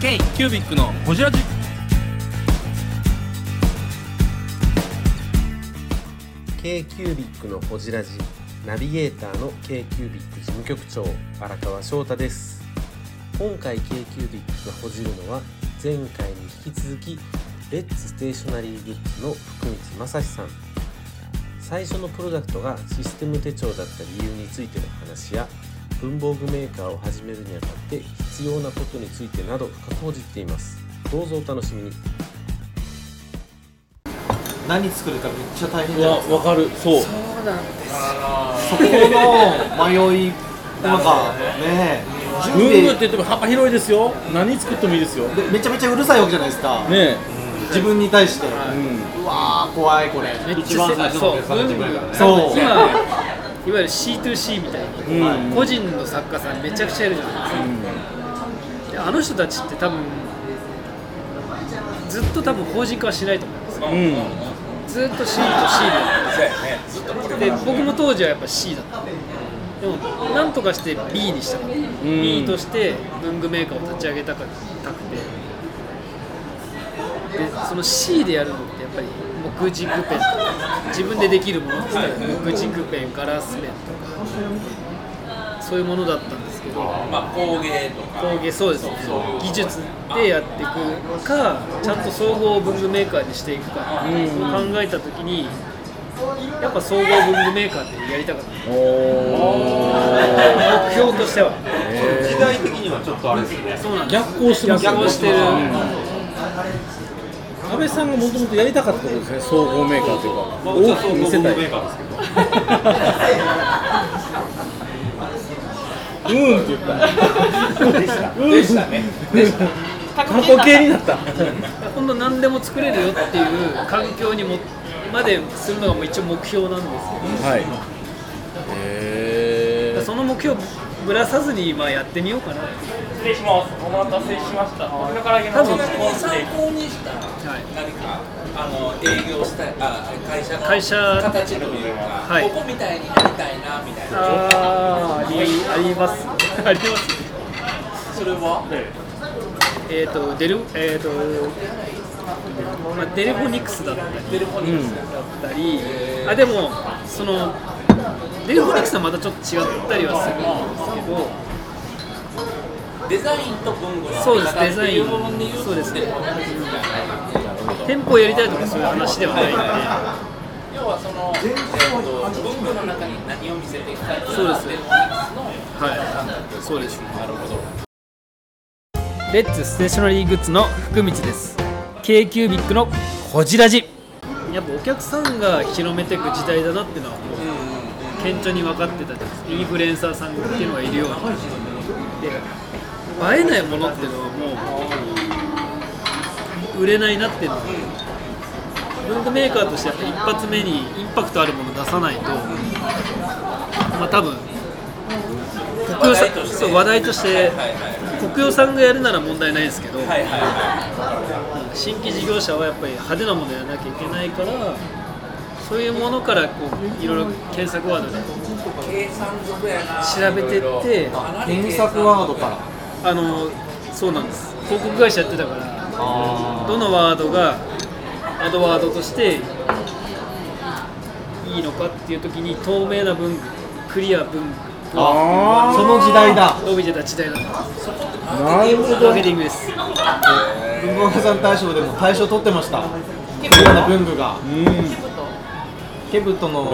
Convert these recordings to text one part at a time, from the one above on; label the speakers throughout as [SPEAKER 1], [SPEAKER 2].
[SPEAKER 1] K キュービックのホジラジ。
[SPEAKER 2] k キュービックのほじラジ。ナビゲーターの k キュービック事務局長荒川翔太です。今回 k キュービックがほじるのは前回に引き続きレッツステーショナリーグッズの福光正史さん。最初のプロダクトがシステム手帳だった理由についての話や文房具メーカーを始めるにあたって必要なことについてなど深くほじっています。どうぞお楽しみに。
[SPEAKER 3] 何作るかめっちゃ大変じゃないですか。
[SPEAKER 1] わかる。そう。
[SPEAKER 3] そこの迷いなんかね。準
[SPEAKER 1] 文具
[SPEAKER 3] 備
[SPEAKER 1] って言っても幅広いですよ。何作ってもいいですよ。
[SPEAKER 3] でめちゃめちゃうるさいわけじゃないですか、
[SPEAKER 1] ね
[SPEAKER 3] 自分に対して、
[SPEAKER 1] え、うん。
[SPEAKER 3] うわー怖いこれ。
[SPEAKER 4] 一番最初のお客さんが自分やからね。
[SPEAKER 3] そう。
[SPEAKER 4] 今いわゆる C2C みたいに、
[SPEAKER 1] うん。
[SPEAKER 4] 個人の作家さんめちゃくちゃいるじゃないですか、であの人たちって多分ずっと多分法人化はしないと思うんです。よ
[SPEAKER 1] うん。
[SPEAKER 4] ずっと C と C で。やってで僕も当時はやっぱ C だった。でもなんとかして B にしたかった、B として文具メーカーを立ち上げたかたくて。でその C でやるのってやっぱり木軸ペンとか自分でできるものって言ったら木軸ペンガラスペンとかそういうものだったんですけど
[SPEAKER 5] まあ工芸とか
[SPEAKER 4] 工芸そうです技術でやっていくかちゃんと総合文具メーカーにしていくか、そう考えた時にやっぱ総合文具メーカーってやりたかった目標としては。
[SPEAKER 5] 時代的にはちょっとあれですよね。
[SPEAKER 1] 逆行してま
[SPEAKER 4] 逆行してる、
[SPEAKER 1] 安倍さんがもともとやりたかったことですね総合メーカーというか。
[SPEAKER 5] まあうちは総合
[SPEAKER 1] 見せたい
[SPEAKER 5] メーカーですけど。
[SPEAKER 1] うんって言った。
[SPEAKER 5] でしたね。でした。
[SPEAKER 1] 過去形になった。
[SPEAKER 4] 今度何でも作れるよっていう環境にもまでするのがもう一応目標なんです
[SPEAKER 1] はい。へ
[SPEAKER 4] け
[SPEAKER 1] え
[SPEAKER 4] どその目標ぶらさずにまあやってみようかな。
[SPEAKER 6] 失礼します。お待たせしました。これから
[SPEAKER 4] 多分
[SPEAKER 5] 参考にした
[SPEAKER 4] はい
[SPEAKER 5] 何かあの営業したいあ会社の
[SPEAKER 4] 会社
[SPEAKER 5] 形というか、
[SPEAKER 4] はい
[SPEAKER 5] ここみたいになりたいなみたいな
[SPEAKER 4] あーありあります。あります。
[SPEAKER 5] それは？
[SPEAKER 4] えっ、とデルえっ、とまあデルフォニクスだったり。デルフォニクスだったり、あでもそのデルフォニクスはまたちょっと違ったりはするんですけど。
[SPEAKER 5] デザインと文具の
[SPEAKER 4] そうですデザイン。そうです
[SPEAKER 5] デルフォニクスみたいな
[SPEAKER 4] 店舗をやりたいとかそういう話ではないんで。
[SPEAKER 5] 要はその、文具の中に何を見せていきたいっていう
[SPEAKER 4] そうですはい。そうです
[SPEAKER 5] なるほど
[SPEAKER 4] レッツステーショナリーグッズの福光です。K キュービックのこじらじ。やっぱお客さんが広めていく時代だなっていうのは顕著に分かってたじゃないですかインフルエンサーさんっていうのがいるようにで映えないものっていうのはもう売れないなっていうのは文具メーカーとしてやっぱ一発目にインパクトあるもの出さないとまあ多分国用さ
[SPEAKER 5] 話題として。
[SPEAKER 4] そう話題として国用さんがやるなら問題ないですけど、新規事業者はやっぱり派手なものやらなきゃいけないからそういうものからこういろいろ検索ワードで調べてって
[SPEAKER 3] 検索ワードから。
[SPEAKER 4] あのそうなんです。広告会社やってたからどのワードがアドワードとしていいのかっていう時に透明な文具クリア文具
[SPEAKER 3] あその時代だ。
[SPEAKER 4] 伸びてた時代なんです
[SPEAKER 1] なるほ
[SPEAKER 4] マーケティングです。
[SPEAKER 3] 文房具さん大賞でも大賞取ってました。いろんな文具がケブトの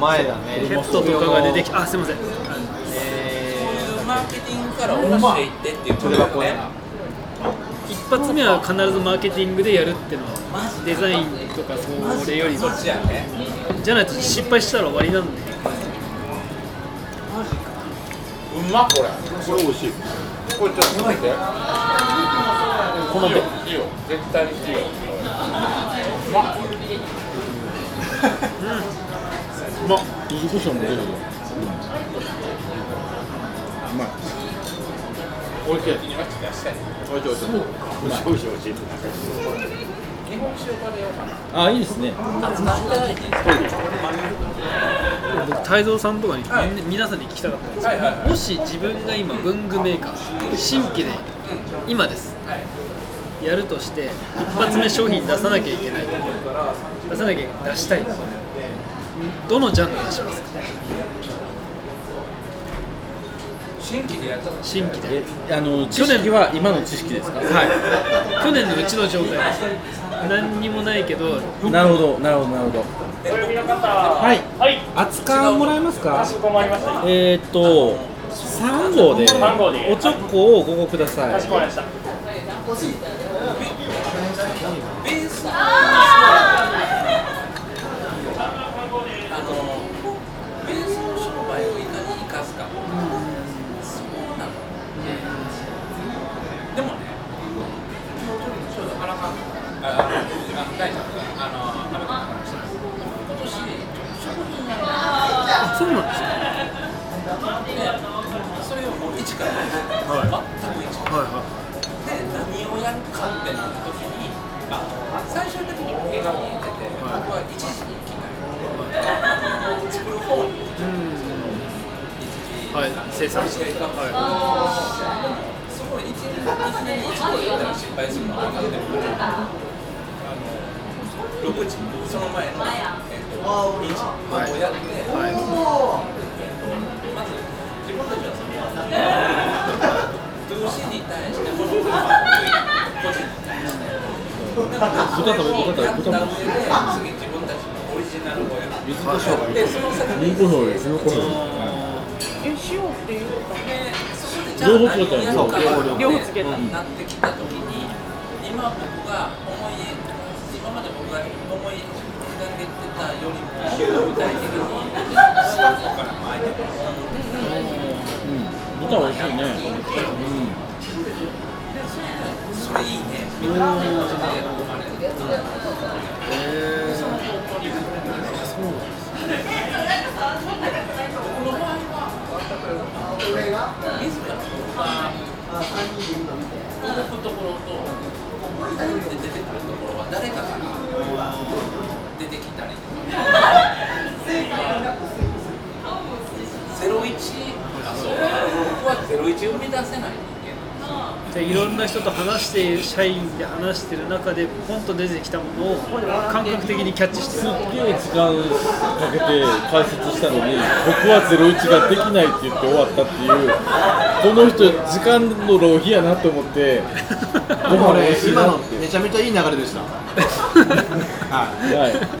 [SPEAKER 3] 前だね。
[SPEAKER 4] ヘッドとかが出てきあすいません。
[SPEAKER 5] いマーケティングから下ろしていってっていうことだよね
[SPEAKER 4] 一発目は必ずマーケティングでやるっていうのはデザインとかそれよりも。
[SPEAKER 5] そっちやね。
[SPEAKER 4] じゃないと失敗したら終わりなんで。
[SPEAKER 5] うまこれこれ。美味しいこれちょっと待って。
[SPEAKER 4] この
[SPEAKER 5] いいよ。絶対にいいよ。うまっ
[SPEAKER 1] まあ柚子胡椒も出るようまい
[SPEAKER 5] おいしいしたいおいしいおいしいおいしい日本酒ようかな
[SPEAKER 1] あいいですね
[SPEAKER 4] 僕太蔵さん。とかに、みん。皆さん。に聞きたかったん。ですけど、
[SPEAKER 5] はいはいはい
[SPEAKER 4] もし自分が今文具メーカー新規で今ですやるとして一発目商品出さなきゃいけない出さなきゃいけない出したいどのジャンル出しますか？
[SPEAKER 5] 新規でやった
[SPEAKER 4] 新規で。
[SPEAKER 1] えあの知識は今の知識ですか？
[SPEAKER 4] はい。去年のうちの状態何にもないけど
[SPEAKER 1] なるほどなるほどなるほど。はい。
[SPEAKER 6] はい。
[SPEAKER 1] 熱燗もらえますか？
[SPEAKER 6] かしこまりました。
[SPEAKER 1] えーっと3号で
[SPEAKER 6] 三号で。
[SPEAKER 1] おちょこを5個ください
[SPEAKER 4] はい生産者は
[SPEAKER 5] すごい一年一年一年やったら失敗するのは分かってるからあの6時その前の、えっと2時をやって、
[SPEAKER 4] いはい
[SPEAKER 5] まず自分たちはその 2C に対してこの個人に対して
[SPEAKER 1] 豚食べ豚
[SPEAKER 5] やった上で次自分ジナルをやる
[SPEAKER 1] べ柚子胡椒
[SPEAKER 5] でその先に
[SPEAKER 1] 子胡椒です柚子胡椒
[SPEAKER 7] え塩っていうか
[SPEAKER 5] でそこでじゃあ何をやるか
[SPEAKER 7] 両方つけた
[SPEAKER 5] なってきた時に今僕が思い今まで僕が思い描けてたよりも具体的にスタッフからのアイデア
[SPEAKER 1] 豚美味しいねうん。
[SPEAKER 5] それいいねみたいな感じで生まれるその方向に僕の場合は自ら動くところとポンって出てくるところは誰かから出てきたりとかゼロ一あそう僕はゼロ一生み出せない。
[SPEAKER 4] じゃあいろんな人と話して社員で話してる中でポンと出てきたものを感覚的にキャッチして
[SPEAKER 1] す
[SPEAKER 4] る
[SPEAKER 1] っげえ時間かけて解説したのに僕は01ができないって言って終わったっていうこの人時間の浪費やなと思って ご飯美
[SPEAKER 3] これ
[SPEAKER 1] 味しい
[SPEAKER 3] 今の
[SPEAKER 1] なって。
[SPEAKER 3] めちゃめちゃいい流れでした。はい。
[SPEAKER 1] はい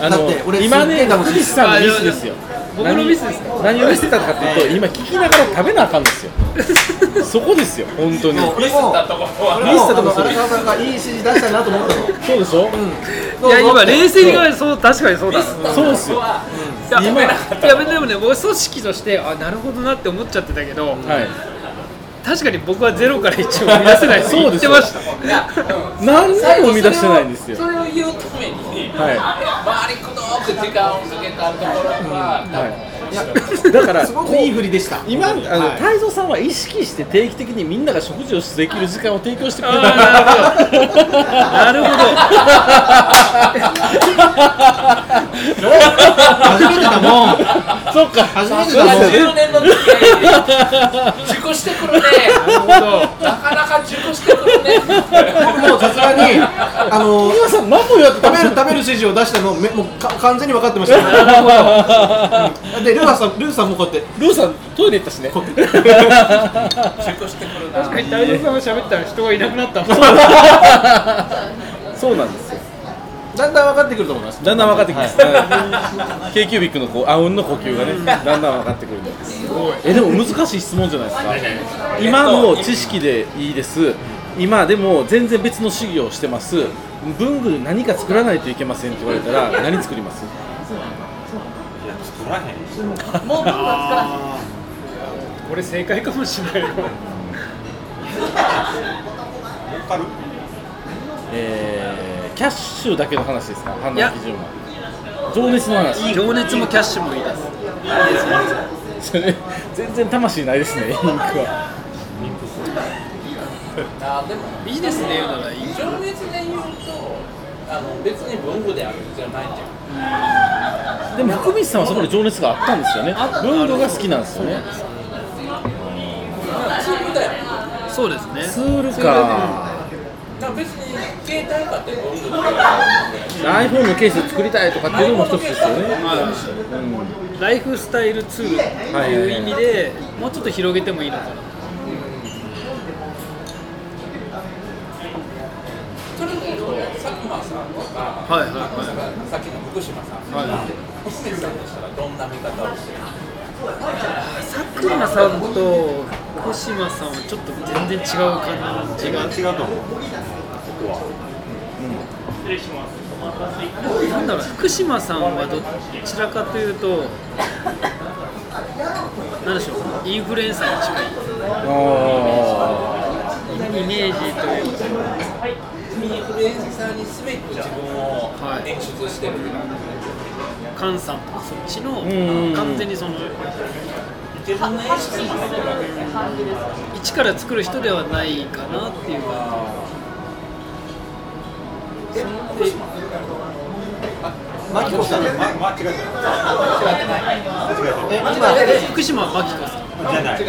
[SPEAKER 1] あの
[SPEAKER 3] だって俺
[SPEAKER 1] 今ね
[SPEAKER 3] すっげえ楽しい
[SPEAKER 1] クリスさんのミスですよ。
[SPEAKER 4] 僕のミスですか？
[SPEAKER 1] 何をミスったかっていうと今聞きながら食べなあかんですよ。そこですよ本当に。
[SPEAKER 3] 俺も
[SPEAKER 5] だところは。
[SPEAKER 3] 俺もあの荒川さんがいい指示出したなと思ったの。
[SPEAKER 1] そうでしょ、
[SPEAKER 4] いや今冷静に考えるとそう確かにそうだ。
[SPEAKER 1] そうですよ。
[SPEAKER 4] いや今いやでもね僕組織としてあなるほどなって思っちゃってたけど、
[SPEAKER 1] はい
[SPEAKER 4] 確かに僕はゼロから1を生み出せないって言ってました。
[SPEAKER 1] 何にも生み出してないんですよ。
[SPEAKER 5] それを言うために、
[SPEAKER 1] は
[SPEAKER 5] 回りくどく時間をかけたところは、多分
[SPEAKER 1] いだから
[SPEAKER 3] すごくいい振りでした。
[SPEAKER 1] 今あの、
[SPEAKER 3] はい。
[SPEAKER 1] 太蔵さんは意識して定期的にみんなが食事をできる時間を提供してくれる
[SPEAKER 4] なるほど。
[SPEAKER 3] 初めてだもん。
[SPEAKER 1] そっか。
[SPEAKER 3] 初めてだもん。
[SPEAKER 5] 10年の付き熟してくるねなかなか熟してくるね。
[SPEAKER 3] 僕もさすがにあの
[SPEAKER 1] 皆さん何も言わって
[SPEAKER 3] 食べる食べる指示を出したのめもうか完全に分かってました。でルーさんルーさんもこうやって。
[SPEAKER 1] ルーさんトイレ行ったしね。
[SPEAKER 5] 熟してくるな
[SPEAKER 4] 確かに太蔵さんが喋ったら人がいなくなったもん。
[SPEAKER 1] そうなんですよ。
[SPEAKER 3] だんだん分かってくると思います。
[SPEAKER 1] だんだん分かってきます、k キュービックのこうあうんの呼吸がねだんだん分かってくるんです。えでも難しい質問じゃないですか。今の知識でいいです。今でも全然別の修行をしてます。文具何か作らないといけませんって言われたら何作ります？
[SPEAKER 6] 作らへん
[SPEAKER 7] もう文具は作らへん
[SPEAKER 4] これ正解かもしれないよ。
[SPEAKER 1] えー、キャッシュだけの話ですか？判断基準は。情熱の話。
[SPEAKER 4] 情熱もキャッシュもいいです。
[SPEAKER 1] それ全然魂ないですね インクは。
[SPEAKER 5] あでも
[SPEAKER 4] ビジネスで言うならいい。
[SPEAKER 5] 情熱で言うとあの別に文具である必要ないんじゃん
[SPEAKER 1] でも福光さんはそこで情熱があったんですよね。文具が好きなんですよね。
[SPEAKER 4] そうですね。
[SPEAKER 1] ツールか。
[SPEAKER 5] 別に携帯かって
[SPEAKER 1] iPhone のケース作りたいとかっていうのも一つですよね、
[SPEAKER 4] ライフスタイルツールっていう意味でもうちょっと広げてもいいのかなはいはい。はい
[SPEAKER 5] さっきの福島さんとか、福光さんとしたらどんな見方をしてる
[SPEAKER 4] 佐久間さんと福島さんはちょっと全然違う感じが
[SPEAKER 6] 違うと思うここは
[SPEAKER 4] 失礼しますなんだろう福島さんはどちらかというとなんでしょうインフルエンサーに近い。イメージというか。
[SPEAKER 5] インフルエンサーにすべて自分を演出してる
[SPEAKER 4] 菅さんとかそっちの
[SPEAKER 1] んうん。
[SPEAKER 4] 完全にその
[SPEAKER 5] じ自分の演出も入ってるわけね。
[SPEAKER 4] 一から作る人ではないかなっていうか。
[SPEAKER 3] マキコさん？
[SPEAKER 6] 間違えた。
[SPEAKER 3] え今
[SPEAKER 4] 福島真紀子さん。
[SPEAKER 6] じゃない。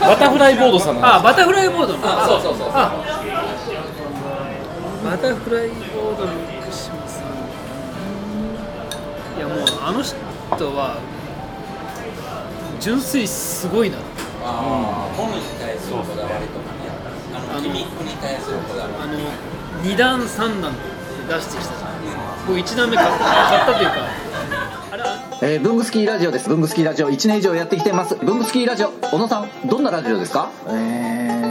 [SPEAKER 1] バタフライボードさんの
[SPEAKER 4] あバタフライボードの。
[SPEAKER 5] あそうそうそうそう。
[SPEAKER 4] あバタフライボードあの人は純粋にすごいな。
[SPEAKER 5] あー本に対するこだわりとかね。あのギミックに対するこだわ
[SPEAKER 4] あの2段3段って出してきたじゃないですか僕1段目買った買ったというか。
[SPEAKER 8] えー、ブングスキーラジオです。ブングスキーラジオ1年以上やってきてます。ブングスキーラジオ、小野さん、どんなラジオですか？
[SPEAKER 9] え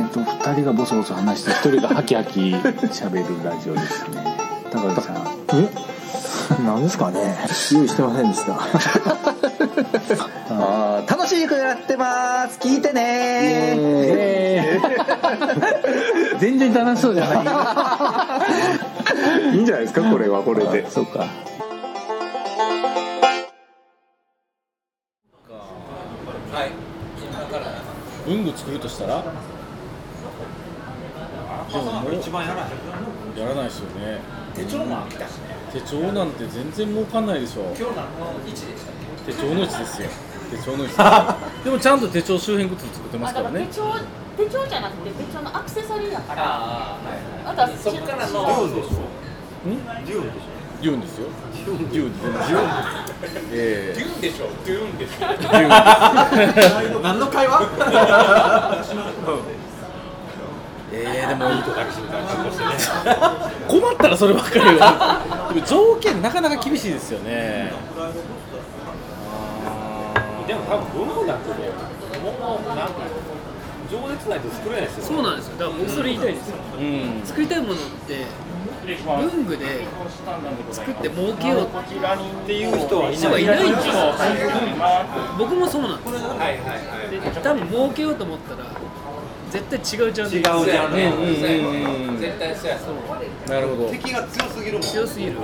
[SPEAKER 9] ーと2人がボソボソ話して1人がハキハキ喋るラジオですね。高橋さん。え？何ですかね。用意してませんでした。
[SPEAKER 8] あー楽しくやってます。聞いてね。
[SPEAKER 9] 全然楽しそうじゃない。いいんじゃないですかこれは。これで。そうか。
[SPEAKER 5] はい今から。
[SPEAKER 1] 文具作るとしたらでももう
[SPEAKER 6] 一番やらへん
[SPEAKER 1] やらないですよね。
[SPEAKER 5] 手帳も飽きたしね
[SPEAKER 1] 手帳なんて全然儲かんないでしょ。
[SPEAKER 5] 今日の位置でしたっ
[SPEAKER 1] 手帳の位置ですよ。手帳の位置。でもちゃんと手帳周辺グッズ作ってますからね。
[SPEAKER 7] 手帳手帳じゃなくて手帳のアクセサリーだから。
[SPEAKER 5] あ
[SPEAKER 7] とは
[SPEAKER 5] そっからの
[SPEAKER 6] デューンでしょ？
[SPEAKER 1] ん？
[SPEAKER 6] デューンでし
[SPEAKER 1] デューンですよ。デューンデューンえ
[SPEAKER 5] デューンでしょ？デューンでしょ
[SPEAKER 1] えデューン
[SPEAKER 3] 何の会話？
[SPEAKER 1] えー、でも。
[SPEAKER 6] ょ抱きしめた格好してね
[SPEAKER 1] 困ったらそればっかりは でも条件なかなか厳しいですよね。
[SPEAKER 6] でも多分文具なんてねもうなんか情熱ないと作れないですよ
[SPEAKER 4] そうなんですよ。だから僕それ言いたいんですよ。
[SPEAKER 1] うん。
[SPEAKER 4] 作りたいものって文具で作って儲けよう
[SPEAKER 6] っていう人はい
[SPEAKER 4] 人はいないんですよ。僕もそうなんですよ。
[SPEAKER 5] はいはいはい。
[SPEAKER 4] で多分儲けようと思ったら絶対違うジャンル
[SPEAKER 6] 違うジャンル
[SPEAKER 5] ね。
[SPEAKER 1] うんうんうんうん。
[SPEAKER 5] 絶対そうやそう。
[SPEAKER 1] なるほど、
[SPEAKER 6] 敵が強すぎるもん。
[SPEAKER 4] 強すぎる
[SPEAKER 1] うん、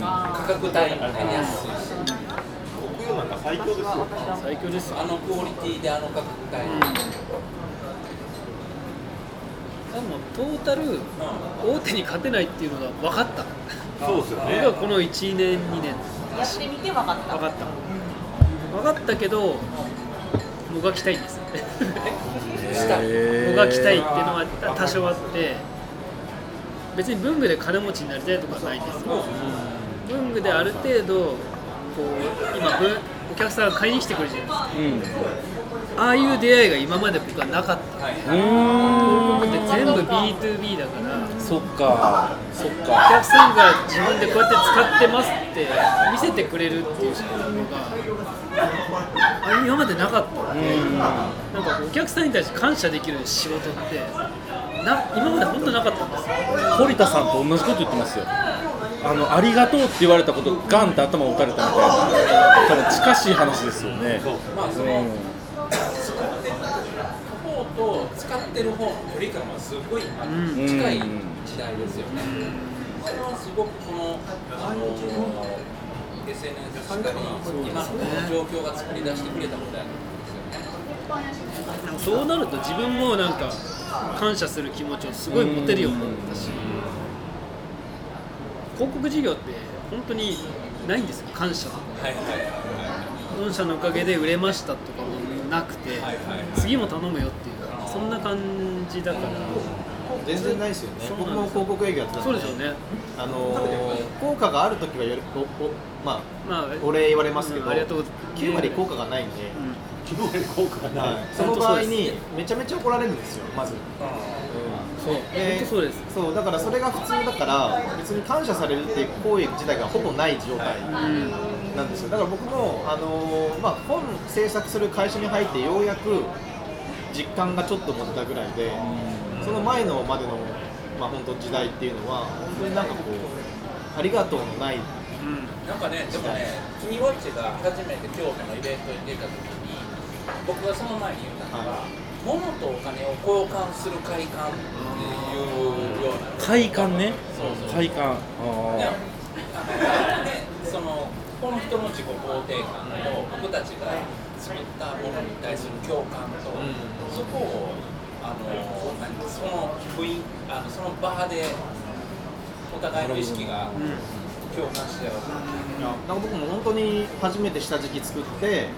[SPEAKER 5] 価格帯もね安いし。
[SPEAKER 6] 国用なんか最強ですよ。
[SPEAKER 4] 最強ですよ。
[SPEAKER 5] あのクオリティであの価格帯。
[SPEAKER 4] でもトータル大手に勝てないっていうのが分かった。
[SPEAKER 6] そうですよ
[SPEAKER 4] 僕はこの1年2年。
[SPEAKER 7] やってみて分かった。
[SPEAKER 4] 分かった。分かったけどもがきたいんですよねもがきたいっていうのは多少あって別に文具で金持ちになりたいとかはないんですよ。文具である程度こう今文お客さんが買いに来てくれるじゃない
[SPEAKER 1] うん
[SPEAKER 4] ですか。ああいう出会いが今まで僕はなかった。
[SPEAKER 1] うーん。
[SPEAKER 4] で全部 B2B だから
[SPEAKER 1] そっか。そっ
[SPEAKER 4] お
[SPEAKER 1] か
[SPEAKER 4] 客さんが自分でこうやって使ってますって見せてくれるっていう仕事があ今までなかったんでなんかお客さんに対して感謝できる仕事ってな今まで本当なかったんですよ
[SPEAKER 1] 堀田さんと同じこと言ってますよ。あのありがとうって言われたことガンって頭を打たれたみたいな多分近しい話ですよね。
[SPEAKER 5] まあその
[SPEAKER 1] うん。
[SPEAKER 5] 使ってる方と使ってる方の距離感はすごい今
[SPEAKER 4] うん。
[SPEAKER 5] 近い時代ですよね。それはすごくこのあの SNS しかり今のこの状況が作り出してくれたことやと思うんですよね。
[SPEAKER 4] そうなると自分もなんか感謝する気持ちをすごい持てるようになったし。広告事業って本当にないんですよ。感謝。とか
[SPEAKER 5] はいはい
[SPEAKER 4] 御社のおかげで売れましたとかもなくて次も頼むよっていうそんな感じだから
[SPEAKER 3] 全然ないですよね。僕も広告営業やってたん
[SPEAKER 4] そうですよね。
[SPEAKER 3] あのー効果があるときはやるおおまあ
[SPEAKER 4] まあ
[SPEAKER 3] お礼言われますけど、
[SPEAKER 4] うんありがとう。ございます
[SPEAKER 3] 9割効果がないんで、
[SPEAKER 6] 9割効果がない、
[SPEAKER 3] はい。その場合にめちゃめちゃ怒られるんですよまず、
[SPEAKER 4] そう。
[SPEAKER 3] で
[SPEAKER 4] 本当そうです。
[SPEAKER 3] そうだからそれが普通だから別に感謝されるっていう行為自体がほぼない状態。なんですよ。だから僕も、あのーまあ、本制作する会社に入ってようやく実感がちょっと持てたぐらいでその前のまでの、まあ、本当時代っていうのは本当になんかこうありがとうのない。
[SPEAKER 5] なんかね、でもね、キニウォッチが初めて京都のイベントに出たときに、僕がその前に言ったのが、物とお金を交換する快感っていうような。
[SPEAKER 1] 快感ね。
[SPEAKER 5] そうそう。
[SPEAKER 1] 快感。あ
[SPEAKER 5] あのね、そのこの人の自己肯定感と僕たちが作ったものに対する共感と、そこをあの何その雰囲あのその場でお互いの意識が共感し合う。
[SPEAKER 3] なんか僕も本当に初めて下敷き作って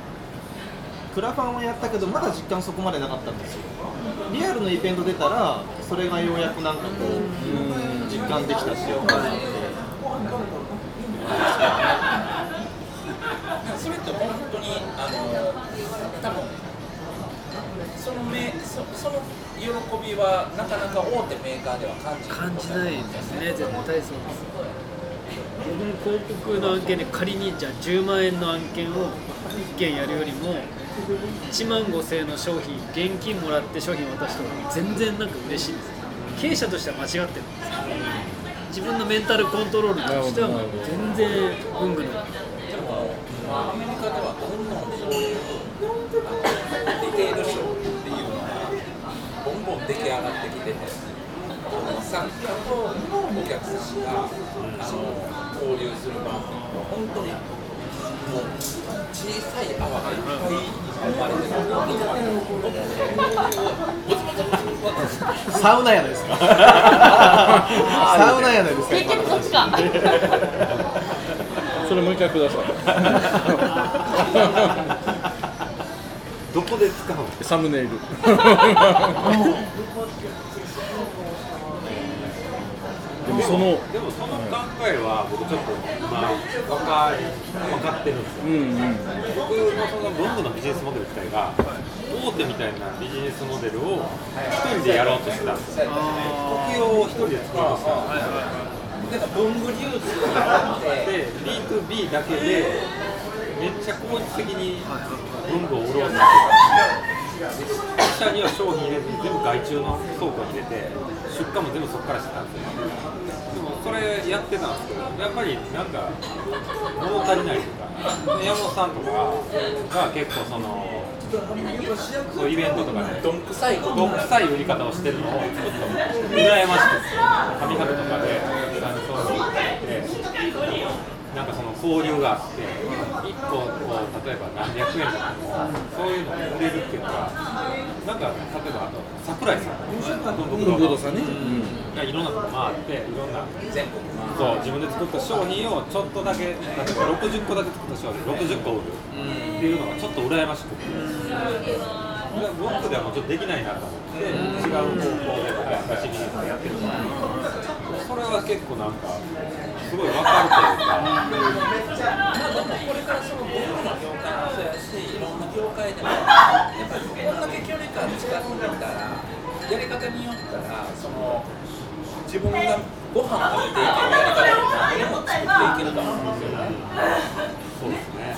[SPEAKER 3] クラファンはやったけどまだ実感そこまでなかったんですよ。リアルのイベント出たらそれがようやくなんかこう実感できたっていう感じなんで。
[SPEAKER 5] それって本当にあの多分そのめそその喜びはなかなか大手メーカーでは感じ
[SPEAKER 4] 感じないですね絶対そうです。僕も広告の案件で仮にじゃあ10万円の案件を1件やるよりも1万5000円の商品現金もらって商品渡した方が全然なんか嬉しいです。経営者としては間違ってるんです自分のメンタルコントロールとしては全然文具の
[SPEAKER 5] でもアメリカではどんどんそういうあのディテールショーっていうのがボンボン出来上がってきててあの参加とお客さんがあの交流する場っていうのは本当にもう小さい泡がいっぱい生まれてる
[SPEAKER 3] サウナやないですか？サウナやないですか
[SPEAKER 7] 結局そっちか。
[SPEAKER 1] それもう一回くださ
[SPEAKER 6] どこで使う
[SPEAKER 1] サムネイルもその
[SPEAKER 6] でもその考えは僕ちょっとまあ分か分かってるんですよ、
[SPEAKER 1] うんうん。
[SPEAKER 6] 僕のその文具のビジネスモデル自体が大手みたいなビジネスモデルを一人でやろうとしてたんですよ国用を一人で作ろうとしてたんですよ
[SPEAKER 5] 文具流って
[SPEAKER 6] で B2B だけでめっちゃ効率的に文具を売ろうとしてた。自社には商品入れずに全部外注の倉庫に入れて出荷も全部そこからしてたんですよ。でもそれやってたんですけどやっぱりなんか物足りないというかで山本さんとかが結構そのそうイベントとかで
[SPEAKER 5] どんくさい
[SPEAKER 6] どんくさい売り方をしてるのをちょっと羨ましくて紙博とかであのそういうのをってなんかその交流があって1個こう例えば何百円とかもそういうのを売れるっていうのがなんか例えばあと桜井さん文
[SPEAKER 1] 文具堂さんね。うん。
[SPEAKER 6] がいろんなとこ回っていろんな
[SPEAKER 5] 全国
[SPEAKER 6] そう自分で作った商品をちょっとだけ例えば60個だけ作った商品60個売るっていうのがちょっと羨ましくて。僕ではもうちょっとできないなと思って違う方向で僕は私ビジネスをやってる。からそれは結構なんかすごい分かるというか
[SPEAKER 5] まあでもこれからその僕らの業界もそうやしいろんな業界でもやっぱりこんだけ距離感近くにいたらやり方によったらその自分がご飯を食べていけるやり方を何でも作っていけると思うんですよね
[SPEAKER 6] そうですね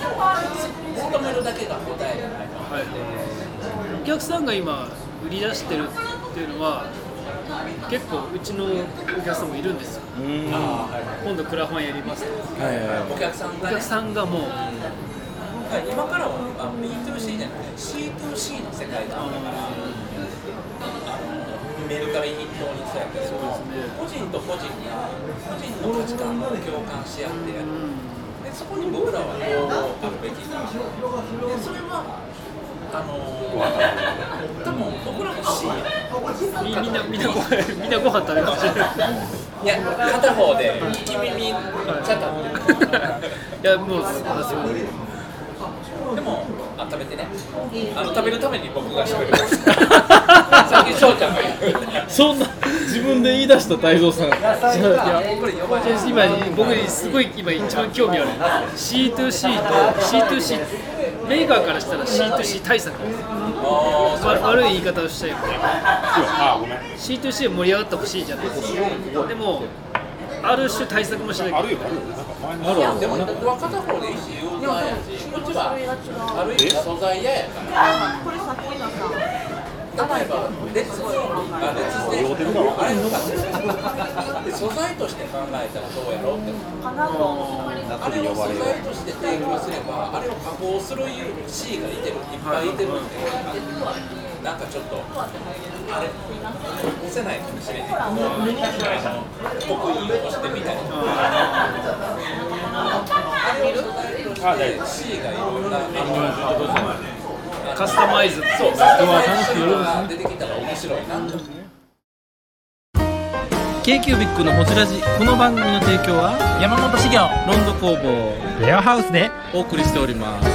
[SPEAKER 5] 求めるだけが答えじゃないと思って、
[SPEAKER 4] お客さんが今売り出してるっていうのは結構うちのお客さんもいるんですよ。今度クラファンやりますと
[SPEAKER 1] はいはいはい。
[SPEAKER 5] お客さんがね。
[SPEAKER 4] お客さんがもう。
[SPEAKER 5] 今からはあ B2C じゃなくて C2C の世界だから、あのメルカリ一等にそうやけど、個人と個人が個人の価値観を共感し合ってやる、でそこに僕らはどうあるべきか、でそれはあの多分僕らも C
[SPEAKER 4] みみんなみんなご飯みんなご飯食べます
[SPEAKER 5] いや片方で聞き耳ちゃった
[SPEAKER 4] いやもうあそう
[SPEAKER 5] でもあ食べてね。あの食べるために僕が喋るさっき翔ちゃんが言う
[SPEAKER 1] そんな自分で言い出した泰造さん。
[SPEAKER 5] いや
[SPEAKER 4] 今僕にすごい今一番興味ある。C2C と C2C メーカーからしたら C2C 対策わ悪い言い方をしちゃえば
[SPEAKER 6] あごめん。
[SPEAKER 4] C2C 盛り上がってほしいじゃないですか。でもある種対策もしなきゃ
[SPEAKER 6] あるよあるよ。な
[SPEAKER 5] いやでも僕は片方でいいしはある意味素材嫌やから。
[SPEAKER 7] これさっきのさ
[SPEAKER 5] 例えばレッツあレッツステーションあれとかで素材として考えたらどうやろうってあれを素材として提供すればあれを加工する C がいてるいっぱいいてるんでなんかちょっとあれ押せないかもしれないけどあの得意をしてみたりとかあれを素材として C がいろんな
[SPEAKER 4] カスタマイズ。
[SPEAKER 5] そう。カスタマイズが出てきたら面白い。なと
[SPEAKER 1] k q b i c のホジラジ。この番組の提供は
[SPEAKER 10] 山本資源
[SPEAKER 1] ロンド工房。
[SPEAKER 10] レアハウスで。
[SPEAKER 1] お送りしております